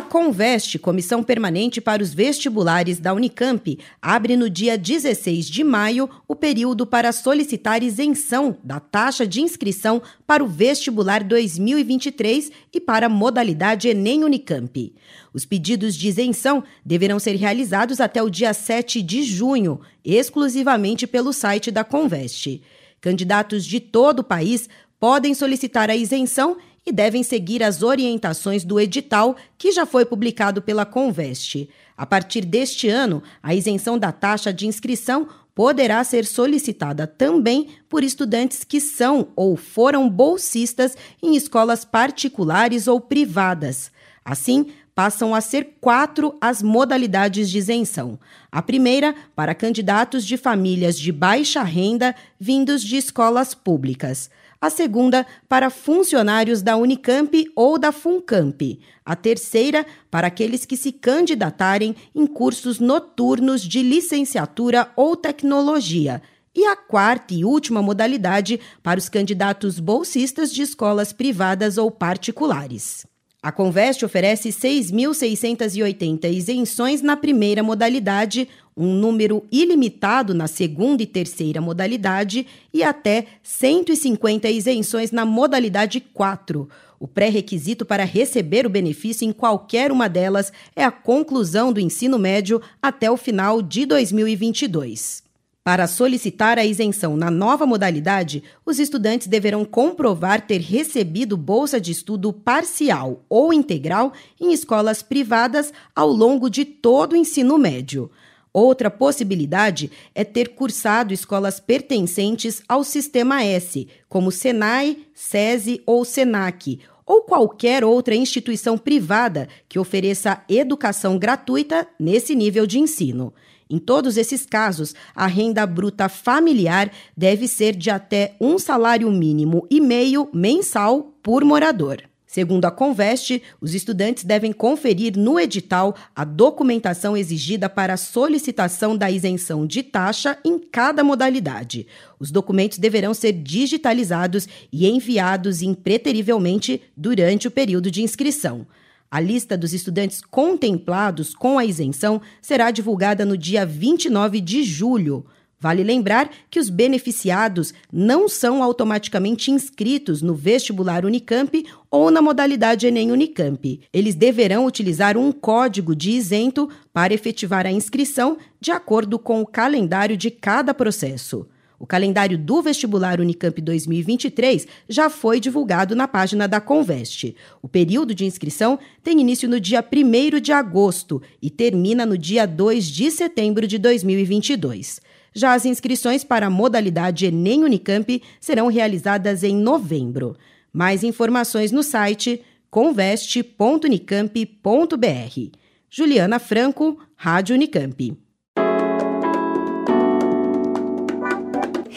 A Conveste, Comissão Permanente para os Vestibulares da Unicamp, abre no dia 16 de maio o período para solicitar isenção da taxa de inscrição para o vestibular 2023 e para a modalidade Enem Unicamp. Os pedidos de isenção deverão ser realizados até o dia 7 de junho, exclusivamente pelo site da Conveste. Candidatos de todo o país podem solicitar a isenção e devem seguir as orientações do edital que já foi publicado pela Conveste. A partir deste ano, a isenção da taxa de inscrição poderá ser solicitada também por estudantes que são ou foram bolsistas em escolas particulares ou privadas. Assim, passam a ser quatro as modalidades de isenção. A primeira, para candidatos de famílias de baixa renda vindos de escolas públicas a segunda para funcionários da Unicamp ou da Funcamp, a terceira para aqueles que se candidatarem em cursos noturnos de licenciatura ou tecnologia, e a quarta e última modalidade para os candidatos bolsistas de escolas privadas ou particulares. A Conveste oferece 6.680 isenções na primeira modalidade, um número ilimitado na segunda e terceira modalidade e até 150 isenções na modalidade 4. O pré-requisito para receber o benefício em qualquer uma delas é a conclusão do ensino médio até o final de 2022. Para solicitar a isenção na nova modalidade, os estudantes deverão comprovar ter recebido bolsa de estudo parcial ou integral em escolas privadas ao longo de todo o ensino médio. Outra possibilidade é ter cursado escolas pertencentes ao Sistema S, como Senai, SESI ou SENAC, ou qualquer outra instituição privada que ofereça educação gratuita nesse nível de ensino. Em todos esses casos, a renda bruta familiar deve ser de até um salário mínimo e meio mensal por morador. Segundo a Conveste, os estudantes devem conferir no edital a documentação exigida para a solicitação da isenção de taxa em cada modalidade. Os documentos deverão ser digitalizados e enviados impreterivelmente durante o período de inscrição. A lista dos estudantes contemplados com a isenção será divulgada no dia 29 de julho. Vale lembrar que os beneficiados não são automaticamente inscritos no vestibular Unicamp ou na modalidade Enem Unicamp. Eles deverão utilizar um código de isento para efetivar a inscrição de acordo com o calendário de cada processo. O calendário do vestibular Unicamp 2023 já foi divulgado na página da Conveste. O período de inscrição tem início no dia 1 de agosto e termina no dia 2 de setembro de 2022. Já as inscrições para a modalidade Enem Unicamp serão realizadas em novembro. Mais informações no site conveste.unicamp.br. Juliana Franco, Rádio Unicamp.